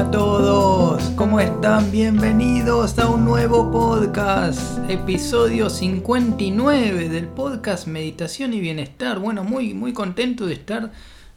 Hola a todos, ¿cómo están? Bienvenidos a un nuevo podcast, episodio 59 del podcast Meditación y Bienestar. Bueno, muy, muy contento de estar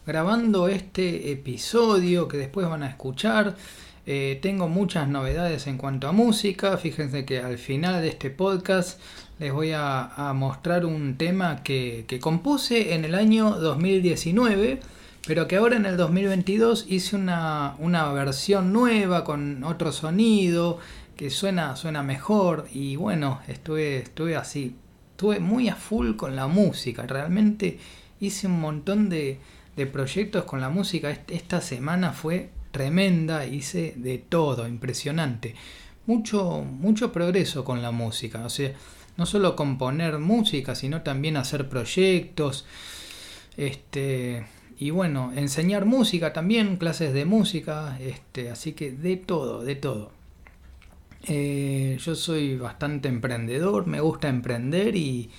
grabando este episodio que después van a escuchar. Eh, tengo muchas novedades en cuanto a música. Fíjense que al final de este podcast les voy a, mostrar un tema que, que compuse en el año 2019 pero que ahora en el 2022 hice una, versión nueva con otro sonido que suena, suena mejor y bueno, estuve, estuve así, estuve muy a full con la música, realmente hice un montón de, de proyectos con la música, esta semana fue tremenda, hice de todo, impresionante, mucho, mucho progreso con la música, o sea, no solo componer música, sino también hacer proyectos, este y bueno, enseñar música también, clases de música, este, así que de todo, de todo. Eh, yo soy bastante emprendedor, me gusta emprender y,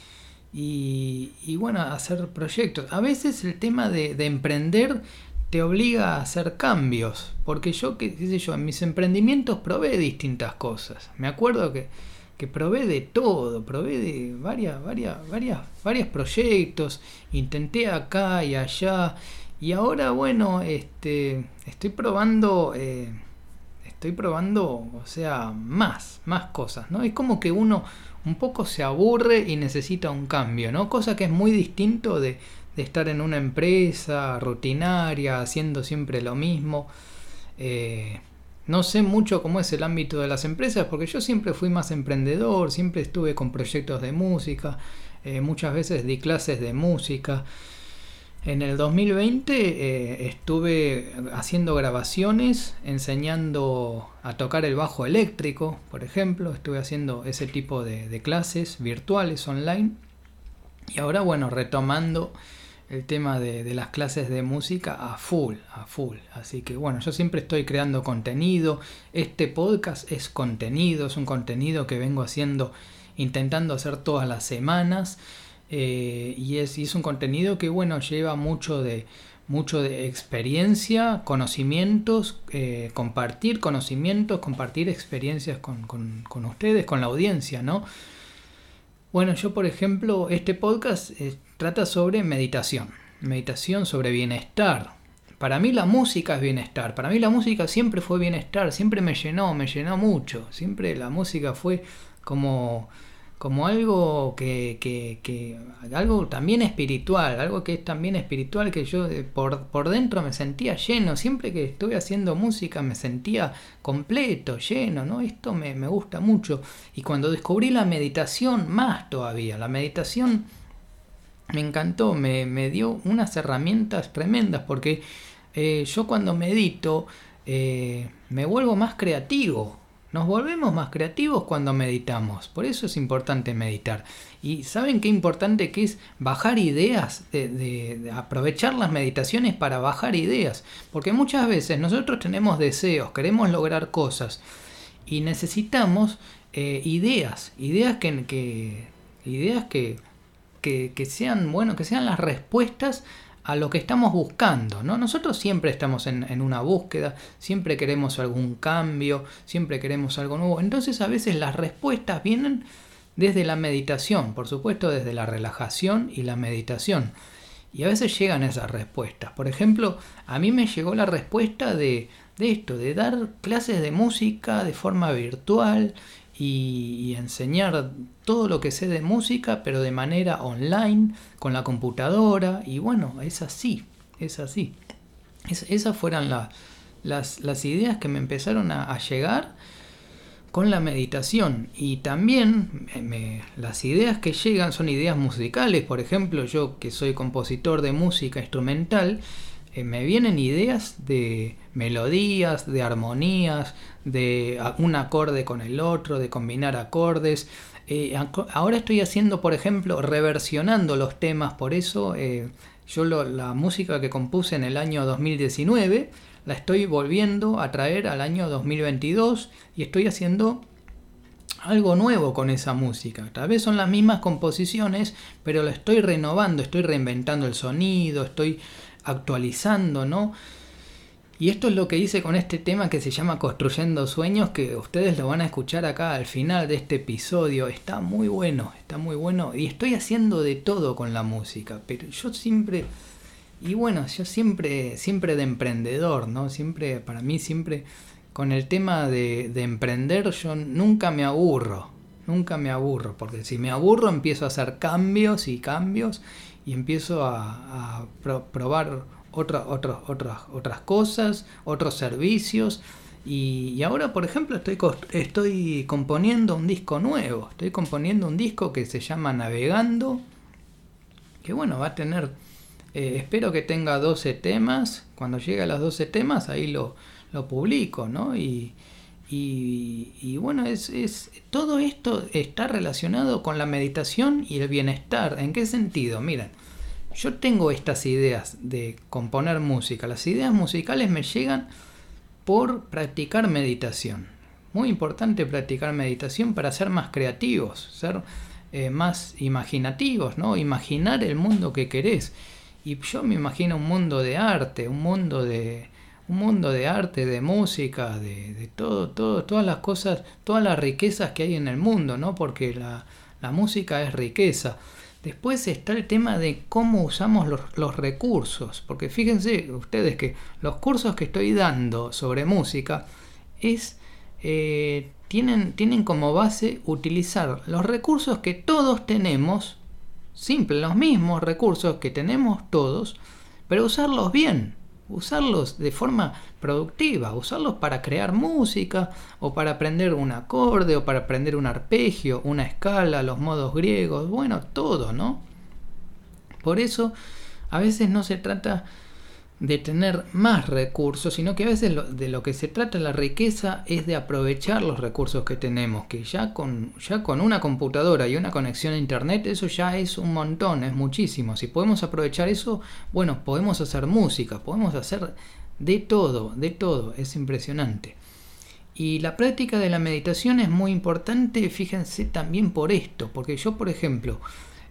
y, bueno, hacer proyectos. A veces el tema de, de, emprender te obliga a hacer cambios, porque yo, qué, qué sé yo, en mis emprendimientos probé distintas cosas. Me acuerdo que que probé de todo, probé de varias, varias, varias, varios proyectos, intenté acá y allá, y ahora bueno, este, estoy probando, eh, estoy probando, o sea, más, más cosas, ¿no? Es como que uno un poco se aburre y necesita un cambio, ¿no? Cosa que es muy distinto de, de estar en una empresa rutinaria, haciendo siempre lo mismo. Eh, no sé mucho cómo es el ámbito de las empresas porque yo siempre fui más emprendedor, siempre estuve con proyectos de música, eh, muchas veces di clases de música. En el 2020 eh, estuve haciendo grabaciones, enseñando a tocar el bajo eléctrico, por ejemplo, estuve haciendo ese tipo de clases virtuales online. Y ahora, bueno, retomando el tema de, las clases de música a full, a full. Así que bueno, yo siempre estoy creando contenido. Este podcast es contenido, es un contenido que vengo haciendo, intentando hacer todas las semanas. Eh, y, es, es un contenido que bueno, lleva mucho de, mucho de experiencia, conocimientos, eh, compartir conocimientos, compartir experiencias con, con, ustedes, con la audiencia, ¿no? Bueno, yo por ejemplo, este podcast eh, trata sobre meditación, meditación sobre bienestar. Para mí la música es bienestar, para mí la música siempre fue bienestar, siempre me llenó, me llenó mucho, siempre la música fue como como algo que, que, que, algo también espiritual, algo que es también espiritual que yo eh, por, por dentro me sentía lleno, siempre que estuve haciendo música me sentía completo, lleno, ¿no? Esto me, me gusta mucho. Y cuando descubrí la meditación, más todavía, la meditación me encantó, me, me dio unas herramientas tremendas porque eh, yo cuando medito eh, me vuelvo más creativo, nos volvemos más creativos cuando meditamos, por eso es importante meditar. Y saben qué importante que es bajar ideas, de, aprovechar las meditaciones para bajar ideas, porque muchas veces nosotros tenemos deseos, queremos lograr cosas y necesitamos eh, ideas, ideas que, ideas que, que, sean bueno, que sean las respuestas a lo que estamos buscando. ¿no? Nosotros siempre estamos en, una búsqueda, siempre queremos algún cambio, siempre queremos algo nuevo. Entonces a veces las respuestas vienen desde la meditación, por supuesto desde la relajación y la meditación. Y a veces llegan esas respuestas. Por ejemplo, a mí me llegó la respuesta de, de esto, de dar clases de música de forma virtual y, enseñar todo lo que sé de música, pero de manera online, con la computadora. Y bueno, es así, es así. esas fueron las, ideas que me empezaron a, llegar con la meditación. Y también las ideas que llegan son ideas musicales. Por ejemplo, yo que soy compositor de música instrumental, eh, me vienen ideas de melodías, de armonías, de un acorde con el otro, de combinar acordes. Eh, ahora estoy haciendo, por ejemplo, reversionando los temas, por eso eh, yo la música que compuse en el año 2019 la estoy volviendo a traer al año 2022 y estoy haciendo algo nuevo con esa música. Tal vez son las mismas composiciones, pero la estoy renovando, estoy reinventando el sonido, estoy actualizando, ¿no? Y esto es lo que hice con este tema que se llama Construyendo Sueños, que ustedes lo van a escuchar acá al final de este episodio. Está muy bueno, está muy bueno. Y estoy haciendo de todo con la música, pero yo siempre, y bueno, yo siempre, siempre de emprendedor, ¿no? Siempre, para mí, siempre con el tema de, emprender, yo nunca me aburro, nunca me aburro, porque si me aburro empiezo a hacer cambios y cambios y empiezo a, probar otra, otras otras cosas, otros servicios. Y, ahora, por ejemplo, estoy, estoy componiendo un disco nuevo. Estoy componiendo un disco que se llama Navegando. Que bueno, va a tener, eh, espero que tenga 12 temas. Cuando llegue a los 12 temas, ahí lo, lo publico, ¿no? Y, y, bueno, es, es, todo esto está relacionado con la meditación y el bienestar. ¿En qué sentido? Miren, yo tengo estas ideas de componer música. Las ideas musicales me llegan por practicar meditación. Muy importante practicar meditación para ser más creativos, ser eh, más imaginativos, ¿no? Imaginar el mundo que querés. Y yo me imagino un mundo de arte, un mundo de, un mundo de arte, de música, de, de todo, todo, todas las cosas, todas las riquezas que hay en el mundo, ¿no? Porque la, la música es riqueza. Después está el tema de cómo usamos los, recursos, porque fíjense ustedes que los cursos que estoy dando sobre música es, eh, tienen, tienen como base utilizar los recursos que todos tenemos, simple, los mismos recursos que tenemos todos, pero usarlos bien usarlos de forma productiva, usarlos para crear música o para aprender un acorde o para aprender un arpegio, una escala, los modos griegos, bueno, todo, ¿no? Por eso a veces no se trata de tener más recursos, sino que a veces de lo que se trata la riqueza es de aprovechar los recursos que tenemos, que ya con, ya con una computadora y una conexión a internet eso ya es un montón, es muchísimo. Si podemos aprovechar eso, bueno, podemos hacer música, podemos hacer de todo, de todo, es impresionante. Y la práctica de la meditación es muy importante, fíjense también por esto, porque yo, por ejemplo,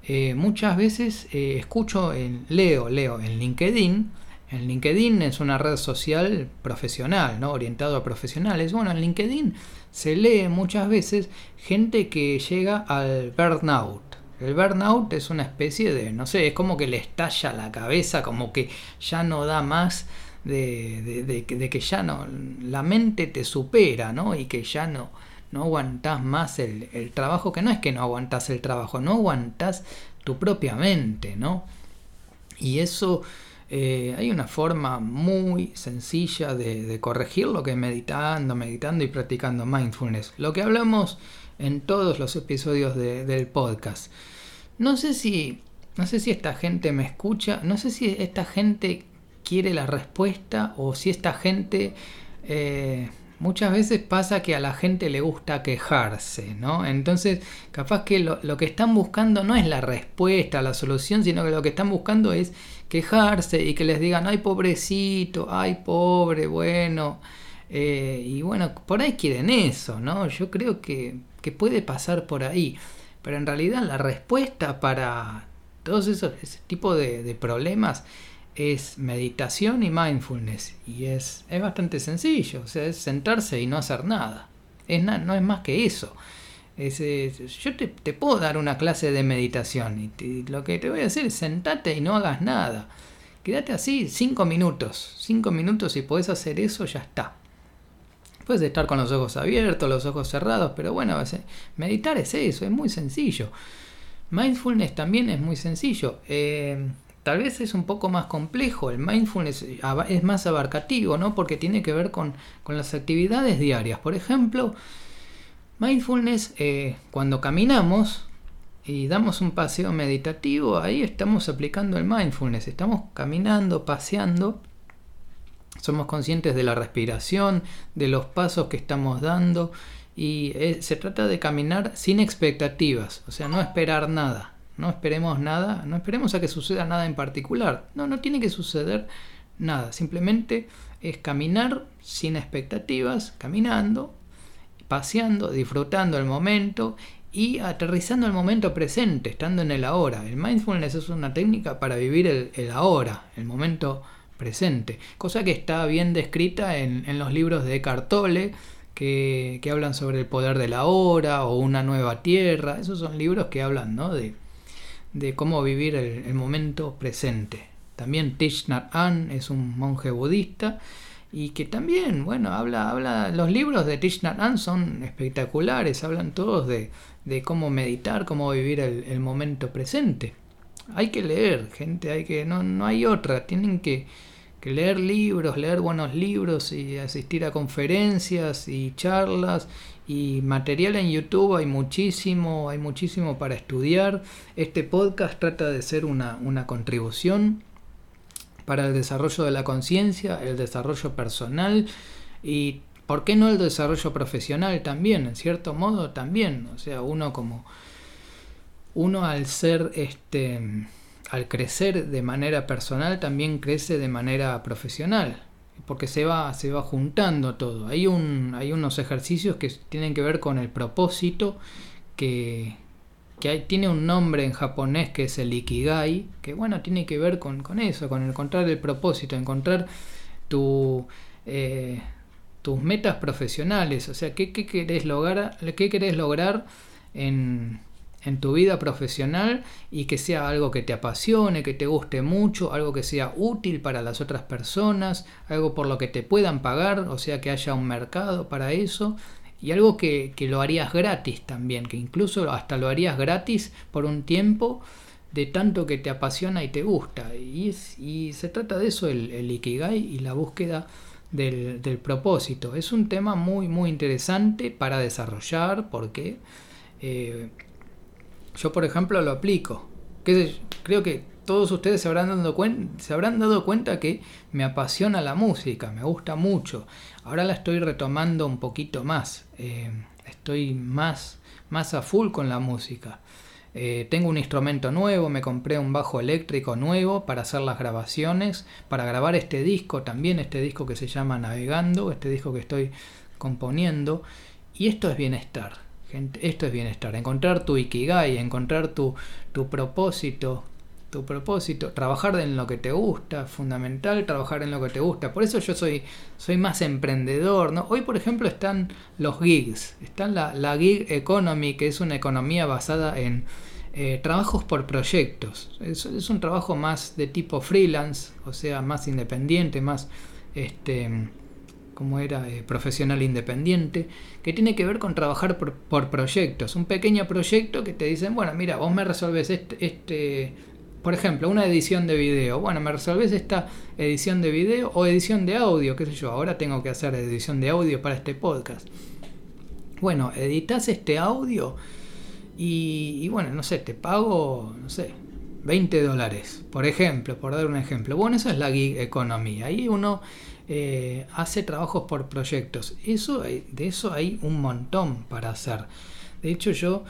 eh, muchas veces eh, escucho, en, leo, leo en LinkedIn, en LinkedIn es una red social profesional, ¿no? orientado a profesionales. Bueno, en LinkedIn se lee muchas veces gente que llega al burnout. El burnout es una especie de, no sé, es como que le estalla la cabeza, como que ya no da más, de, de, que ya no, la mente te supera, ¿no? Y que ya no, no aguantás más el, trabajo, que no es que no aguantás el trabajo, no aguantás tu propia mente, ¿no? Y eso eh, hay una forma muy sencilla de, corregir lo que es meditando, meditando y practicando mindfulness. Lo que hablamos en todos los episodios del podcast. No sé si. No sé si esta gente me escucha. No sé si esta gente quiere la respuesta. O si esta gente. Eh, muchas veces pasa que a la gente le gusta quejarse, ¿no? Entonces, capaz que lo, lo, que están buscando no es la respuesta, la solución, sino que lo que están buscando es quejarse y que les digan, ay pobrecito, ay pobre, bueno. Eh, y bueno, por ahí quieren eso, ¿no? Yo creo que, puede pasar por ahí. Pero en realidad la respuesta para todos esos ese tipo de, problemas es meditación y mindfulness. Y es, es bastante sencillo. O sea, es sentarse y no hacer nada. Es no es más que eso yo te, puedo dar una clase de meditación y lo que te voy a hacer es sentate y no hagas nada. Quédate así cinco minutos. Cinco minutos y podés hacer eso, ya está. Puedes estar con los ojos abiertos, los ojos cerrados, pero bueno, meditar es eso, es muy sencillo. Mindfulness también es muy sencillo. Eh, tal vez es un poco más complejo. El mindfulness es más abarcativo, ¿no? Porque tiene que ver con, con las actividades diarias. Por ejemplo, Mindfulness, eh, cuando caminamos y damos un paseo meditativo, ahí estamos aplicando el mindfulness, estamos caminando, paseando, somos conscientes de la respiración, de los pasos que estamos dando y eh, se trata de caminar sin expectativas, o sea, no esperar nada, no esperemos nada, no esperemos a que suceda nada en particular, no, no tiene que suceder nada, simplemente es caminar sin expectativas, caminando paseando, disfrutando el momento y aterrizando el momento presente, estando en el ahora. El mindfulness es una técnica para vivir el, ahora, el momento presente. Cosa que está bien descrita en, en los libros de Cartole, que, que, hablan sobre el poder de la hora o una nueva tierra. Esos son libros que hablan ¿no? de, de cómo vivir el, el momento presente. También Thich Nhat es un monje budista y que también, bueno, habla, habla, los libros de Thich Nhat son espectaculares, hablan todos de, de cómo meditar, cómo vivir el, el, momento presente. Hay que leer, gente, hay que, no, no hay otra, tienen que, que leer libros, leer buenos libros y asistir a conferencias y charlas y material en YouTube hay muchísimo, hay muchísimo para estudiar. Este podcast trata de ser una, una contribución para el desarrollo de la conciencia, el desarrollo personal y, ¿por qué no el desarrollo profesional también? En cierto modo también, o sea, uno como, uno al ser, este, al crecer de manera personal también crece de manera profesional, porque se va, se va juntando todo. Hay, un, hay unos ejercicios que tienen que ver con el propósito que, que tiene un nombre en japonés que es el Ikigai, que bueno, tiene que ver con, con eso, con encontrar el propósito, encontrar tu, eh, tus metas profesionales, o sea, ¿qué, qué, querés, lograr, qué querés lograr en, en tu vida profesional y que sea algo que te apasione, que te guste mucho, algo que sea útil para las otras personas, algo por lo que te puedan pagar, o sea, que haya un mercado para eso y algo que, que, lo harías gratis también, que incluso hasta lo harías gratis por un tiempo de tanto que te apasiona y te gusta. Y, es, y se trata de eso el, el Ikigai y la búsqueda del, del, propósito. Es un tema muy muy interesante para desarrollar porque eh, yo por ejemplo lo aplico. Creo que todos ustedes se habrán, dado se habrán dado cuenta que me apasiona la música, me gusta mucho. Ahora la estoy retomando un poquito más. Eh, estoy más, más a full con la música. Eh, tengo un instrumento nuevo, me compré un bajo eléctrico nuevo para hacer las grabaciones, para grabar este disco, también este disco que se llama Navegando, este disco que estoy componiendo. Y esto es bienestar, esto es bienestar. Encontrar tu ikigai, encontrar tu, tu propósito, tu propósito, trabajar en lo que te gusta, fundamental trabajar en lo que te gusta. Por eso yo soy, soy más emprendedor. ¿no? Hoy, por ejemplo, están los gigs, están la, la gig economy, que es una economía basada en eh, trabajos por proyectos. Es, es, un trabajo más de tipo freelance, o sea, más independiente, más este como era eh, profesional independiente, que tiene que ver con trabajar por, proyectos. Un pequeño proyecto que te dicen, bueno, mira, vos me resolves este, este por ejemplo, una edición de video. Bueno, me resolves esta edición de video o edición de audio, qué sé yo. Ahora tengo que hacer edición de audio para este podcast. Bueno, editas este audio y, y bueno, no sé, te pago, no sé, 20 dólares, por ejemplo, por dar un ejemplo. Bueno, esa es la gig economía. Ahí uno eh, hace trabajos por proyectos. Eso, de eso hay un montón para hacer. De hecho, yo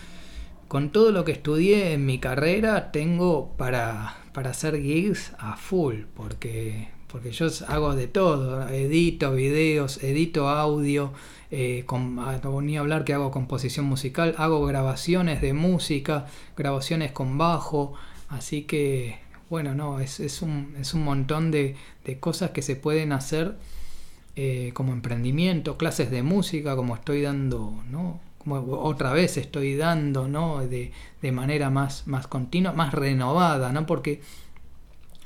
con todo lo que estudié en mi carrera tengo para, para hacer gigs a full, porque, porque yo hago de todo, edito videos, edito audio, eh, con, a hablar que hago composición musical, hago grabaciones de música, grabaciones con bajo, así que bueno, no, es, es, un, es un montón de, de cosas que se pueden hacer eh, como emprendimiento, clases de música, como estoy dando, ¿no? otra vez estoy dando, ¿no? De, de, manera más, más continua, más renovada, ¿no? Porque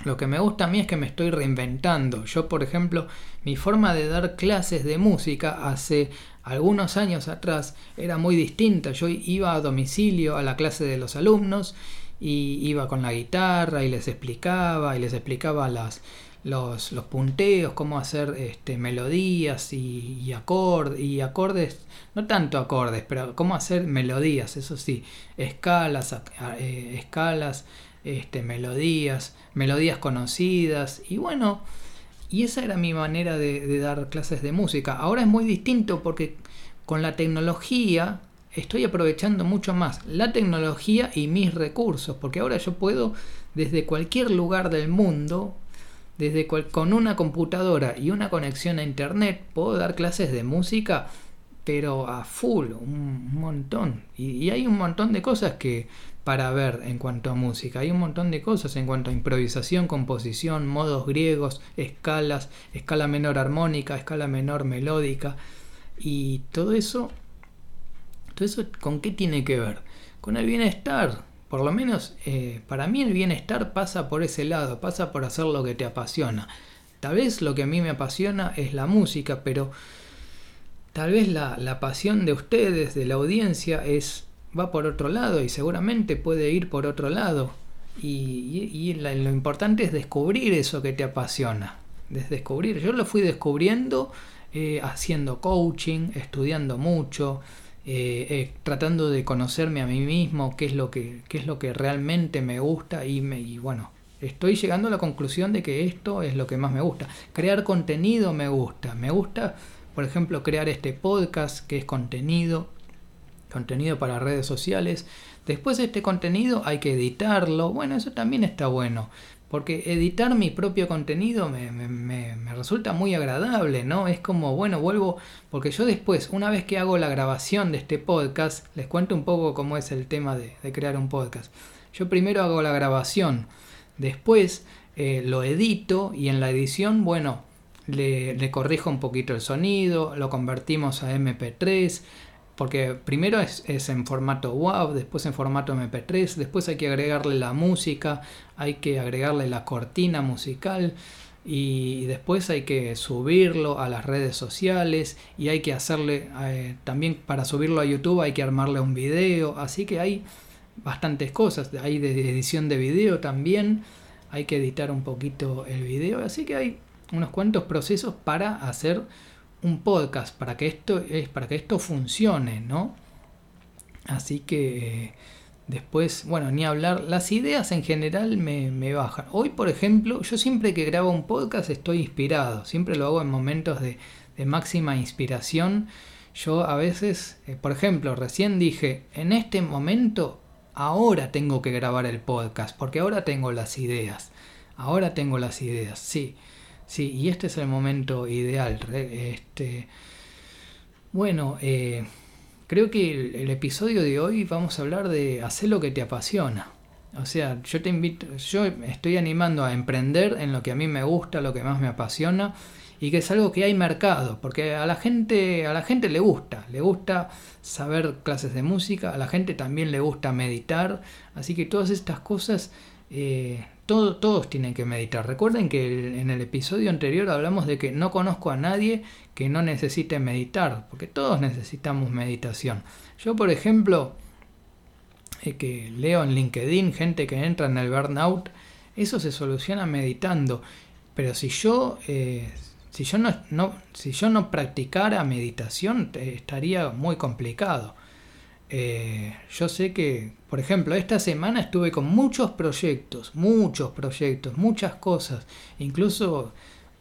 lo que me gusta a mí es que me estoy reinventando. Yo, por ejemplo, mi forma de dar clases de música hace algunos años atrás era muy distinta. Yo iba a domicilio a la clase de los alumnos y iba con la guitarra y les explicaba y les explicaba las los, los punteos, cómo hacer este, melodías y, y, acord, y acordes, no tanto acordes, pero cómo hacer melodías, eso sí, escalas, eh, escalas, este, melodías, melodías conocidas, y bueno, y esa era mi manera de, de dar clases de música. Ahora es muy distinto porque con la tecnología estoy aprovechando mucho más la tecnología y mis recursos, porque ahora yo puedo desde cualquier lugar del mundo desde con una computadora y una conexión a internet puedo dar clases de música, pero a full, un, montón. Y, y, hay un montón de cosas que para ver en cuanto a música. Hay un montón de cosas en cuanto a improvisación, composición, modos griegos, escalas, escala menor armónica, escala menor melódica y todo eso, eso ¿con qué tiene que ver? Con el bienestar. Por lo menos eh, para mí el bienestar pasa por ese lado, pasa por hacer lo que te apasiona. Tal vez lo que a mí me apasiona es la música, pero tal vez la, la pasión de ustedes, de la audiencia, es va por otro lado y seguramente puede ir por otro lado. Y, lo importante es descubrir eso que te apasiona. descubrir. Yo lo fui descubriendo eh, haciendo coaching, estudiando mucho, eh, eh, tratando de conocerme a mí mismo, qué es lo que, qué es lo que realmente me gusta y, me, y bueno, estoy llegando a la conclusión de que esto es lo que más me gusta. Crear contenido me gusta. Me gusta, por ejemplo, crear este podcast que es contenido contenido para redes sociales. Después de este contenido hay que editarlo. Bueno, eso también está bueno. Porque editar mi propio contenido me, me, resulta muy agradable, ¿no? Es como, bueno, vuelvo, porque yo después, una vez que hago la grabación de este podcast, les cuento un poco cómo es el tema de, crear un podcast. Yo primero hago la grabación, después eh, lo edito y en la edición, bueno, le corrijo un poquito el sonido, lo convertimos a MP3, porque primero es, en formato WAV, después en formato MP3, después hay que agregarle la música, hay que agregarle la cortina musical y después hay que subirlo a las redes sociales y hay que hacerle eh, también para subirlo a YouTube hay que armarle un video, así que hay bastantes cosas, hay de edición de video también, hay que editar un poquito el video, así que hay unos cuantos procesos para hacer un podcast para que esto es para que esto funcione, ¿no? Así que eh, después, bueno, ni hablar, las ideas en general me, bajan. Hoy, por ejemplo, yo siempre que grabo un podcast estoy inspirado, siempre lo hago en momentos de, máxima inspiración. Yo a veces, eh, por ejemplo, recién dije, en este momento, ahora tengo que grabar el podcast, porque ahora tengo las ideas. Ahora tengo las ideas, sí. Sí, y este es el momento ideal. Este, bueno, eh, creo que el, episodio de hoy vamos a hablar de hacer lo que te apasiona. O sea, yo te invito, yo estoy animando a emprender en lo que a mí me gusta, lo que más me apasiona y que es algo que hay mercado, porque a la gente, a la gente le gusta, le gusta saber clases de música, a la gente también le gusta meditar, así que todas estas cosas eh, todos tienen que meditar. Recuerden que en el episodio anterior hablamos de que no conozco a nadie que no necesite meditar, porque todos necesitamos meditación. Yo, por ejemplo, eh, que leo en LinkedIn gente que entra en el burnout, eso se soluciona meditando. Pero si yo, eh, si yo no, si yo no practicara meditación, estaría muy complicado. Eh, yo sé que, por ejemplo, esta semana estuve con muchos proyectos, muchos proyectos, muchas cosas. Incluso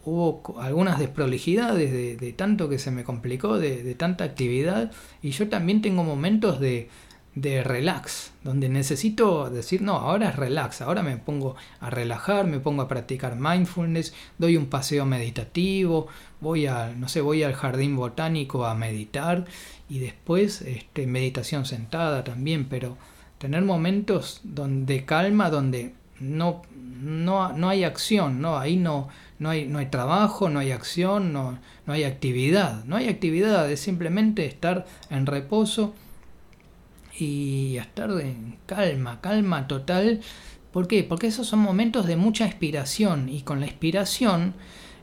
hubo algunas desprolijidades de, tanto que se me complicó, de, tanta actividad. Y yo también tengo momentos de, de relax, donde necesito decir, no, ahora es relax, ahora me pongo a relajar, me pongo a practicar mindfulness, doy un paseo meditativo, voy a, no sé, voy al jardín botánico a meditar y después este, meditación sentada también, pero tener momentos donde calma, donde no, no, no hay acción, ¿no? ahí no, no, hay, no hay trabajo, no hay acción, no, no hay actividad, no hay actividad, es simplemente estar en reposo y estar en calma, calma total. ¿Por qué? Porque esos son momentos de mucha inspiración y con la inspiración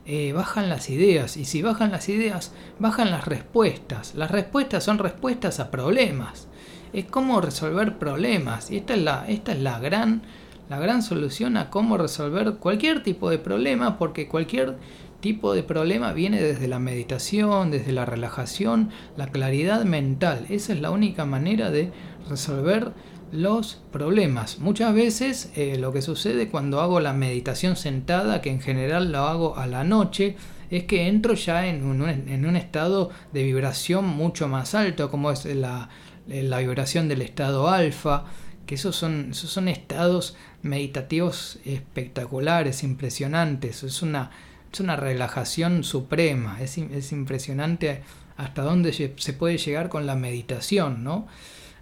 eh, bajan las ideas y si bajan las ideas, bajan las respuestas. Las respuestas son respuestas a problemas. Es cómo resolver problemas y esta es la, esta es la gran, la gran solución a cómo resolver cualquier tipo de problema porque cualquier tipo de problema viene desde la meditación, desde la relajación, la claridad mental. Esa es la única manera de resolver los problemas. Muchas veces eh, lo que sucede cuando hago la meditación sentada, que en general lo hago a la noche, es que entro ya en un, en un estado de vibración mucho más alto, como es la, la vibración del estado alfa, que esos son, esos son estados meditativos espectaculares, impresionantes, es una, es una relajación suprema, es, es impresionante hasta dónde se puede llegar con la meditación, ¿no?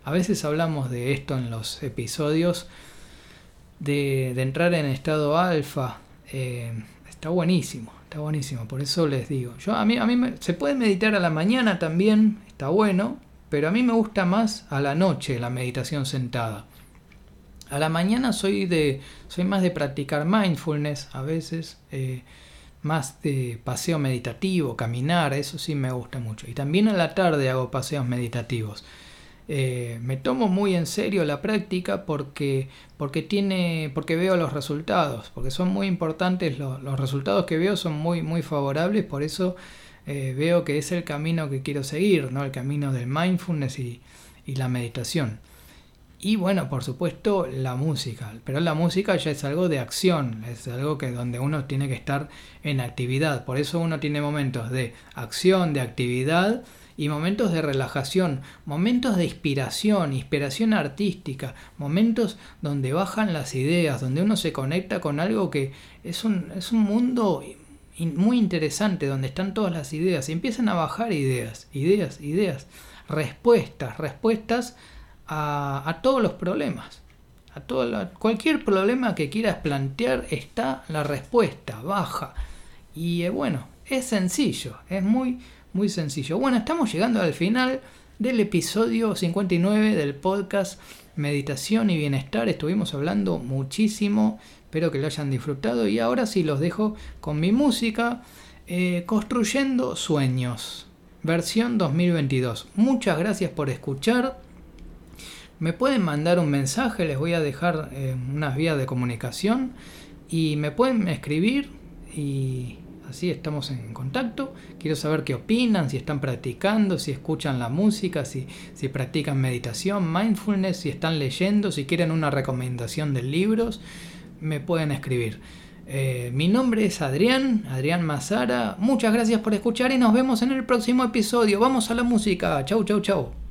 A veces hablamos de esto en los episodios de, entrar en estado alfa. Eh, está buenísimo, está buenísimo. Por eso les digo. Yo, a mí, a mí se puede meditar a la mañana también, está bueno. Pero a mí me gusta más a la noche la meditación sentada. A la mañana soy de soy más de practicar mindfulness a veces, eh, más de paseo meditativo, caminar, eso sí me gusta mucho. Y también a la tarde hago paseos meditativos. Eh, me tomo muy en serio la práctica porque, porque, tiene, porque veo los resultados, porque son muy importantes, los, resultados que veo son muy, muy favorables, por eso eh, veo que es el camino que quiero seguir, ¿no? el camino del mindfulness y, y la meditación. Y bueno, por supuesto, la música. Pero la música ya es algo de acción, es algo que donde uno tiene que estar en actividad. Por eso uno tiene momentos de acción, de actividad y momentos de relajación, momentos de inspiración, inspiración artística, momentos donde bajan las ideas, donde uno se conecta con algo que es un, es un mundo muy interesante, donde están todas las ideas y empiezan a bajar ideas, ideas, ideas, respuestas, respuestas a, todos los problemas. A todo cualquier problema que quieras plantear está la respuesta, baja. Y eh, bueno, es sencillo, es muy, muy sencillo. Bueno, estamos llegando al final del episodio 59 del podcast Meditación y Bienestar. Estuvimos hablando muchísimo, espero que lo hayan disfrutado y ahora sí los dejo con mi música, eh, Construyendo Sueños, versión 2022. Muchas gracias por escuchar me pueden mandar un mensaje, les voy a dejar eh, unas vías de comunicación y me pueden escribir y así estamos en contacto. Quiero saber qué opinan, si están practicando, si escuchan la música, si, practican meditación, mindfulness, si están leyendo, si quieren una recomendación de libros, me pueden escribir. Eh, mi nombre es Adrián, Adrián Mazara. Muchas gracias por escuchar y nos vemos en el próximo episodio. Vamos a la música. Chau, chau, chau.